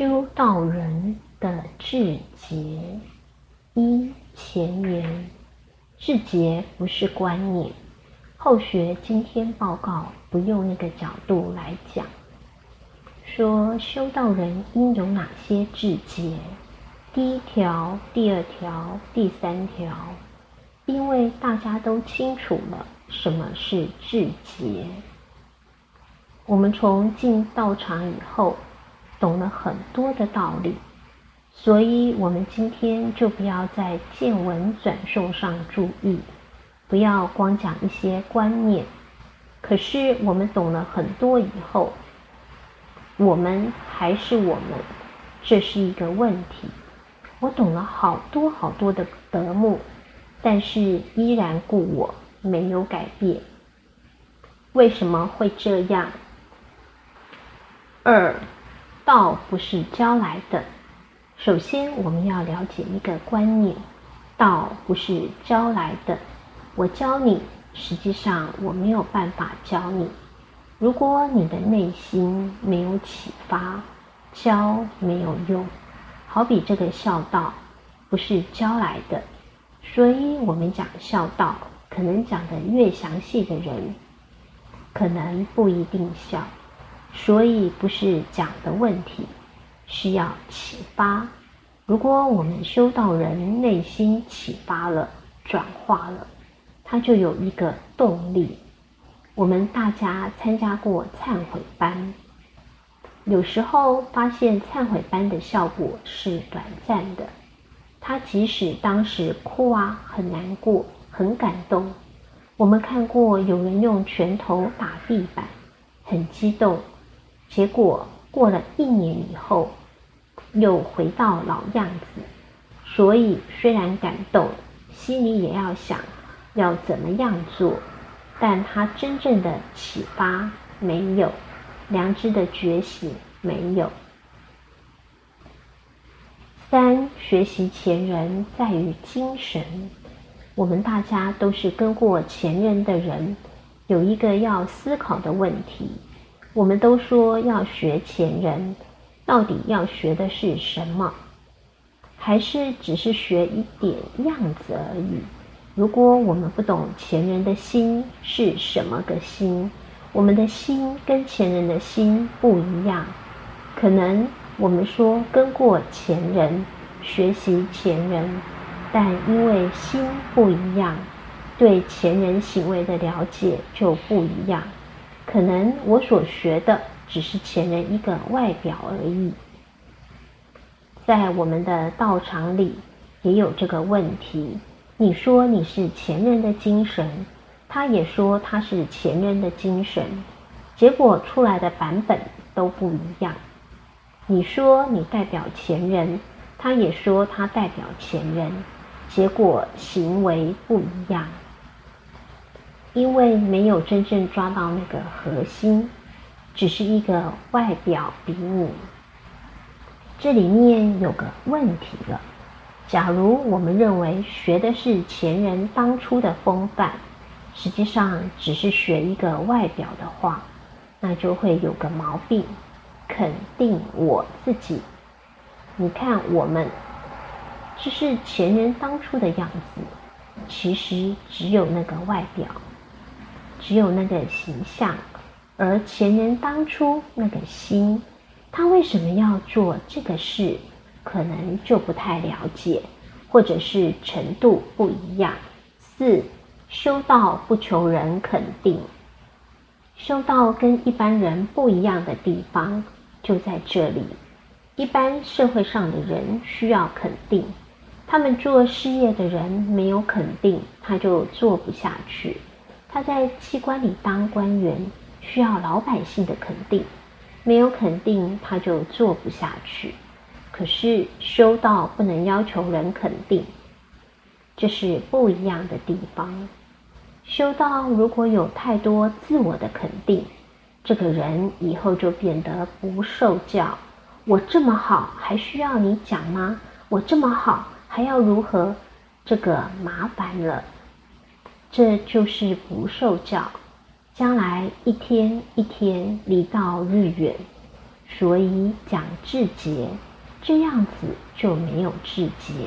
修道人的志节一前言，志节不是观念。后学今天报告不用那个角度来讲，说修道人应有哪些志节？第一条、第二条、第三条，因为大家都清楚了什么是志节。我们从进道场以后。懂了很多的道理，所以我们今天就不要在见闻转述上注意，不要光讲一些观念。可是我们懂了很多以后，我们还是我们，这是一个问题。我懂了好多好多的德目，但是依然故我，没有改变。为什么会这样？二。道不是教来的。首先，我们要了解一个观念：道不是教来的。我教你，实际上我没有办法教你。如果你的内心没有启发，教没有用。好比这个孝道，不是教来的。所以我们讲孝道，可能讲的越详细的人，可能不一定孝。所以不是讲的问题，需要启发。如果我们修道人内心启发了、转化了，他就有一个动力。我们大家参加过忏悔班，有时候发现忏悔班的效果是短暂的。他即使当时哭啊，很难过、很感动。我们看过有人用拳头打地板，很激动。结果过了一年以后，又回到老样子。所以虽然感动，心里也要想要怎么样做，但他真正的启发没有，良知的觉醒没有。三学习前人在于精神，我们大家都是跟过前人的人，有一个要思考的问题。我们都说要学前人，到底要学的是什么？还是只是学一点样子而已？如果我们不懂前人的心是什么个心，我们的心跟前人的心不一样。可能我们说跟过前人，学习前人，但因为心不一样，对前人行为的了解就不一样。可能我所学的只是前人一个外表而已，在我们的道场里也有这个问题。你说你是前人的精神，他也说他是前人的精神，结果出来的版本都不一样。你说你代表前人，他也说他代表前人，结果行为不一样。因为没有真正抓到那个核心，只是一个外表比拟。这里面有个问题了。假如我们认为学的是前人当初的风范，实际上只是学一个外表的话，那就会有个毛病。肯定我自己，你看我们，这是前人当初的样子，其实只有那个外表。只有那个形象，而前人当初那个心，他为什么要做这个事，可能就不太了解，或者是程度不一样。四修道不求人肯定，修道跟一般人不一样的地方就在这里。一般社会上的人需要肯定，他们做事业的人没有肯定，他就做不下去。他在机关里当官员，需要老百姓的肯定，没有肯定他就做不下去。可是修道不能要求人肯定，这是不一样的地方。修道如果有太多自我的肯定，这个人以后就变得不受教。我这么好，还需要你讲吗？我这么好，还要如何？这个麻烦了。这就是不受教，将来一天一天离道日远。所以讲志节，这样子就没有志节。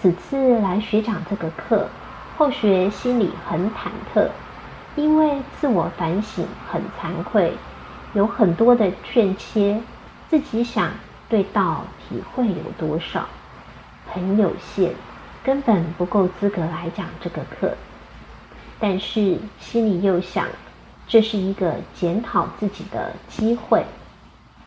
此次来学长这个课，后学心里很忐忑，因为自我反省很惭愧，有很多的劝切，自己想对道体会有多少，很有限，根本不够资格来讲这个课。但是心里又想，这是一个检讨自己的机会。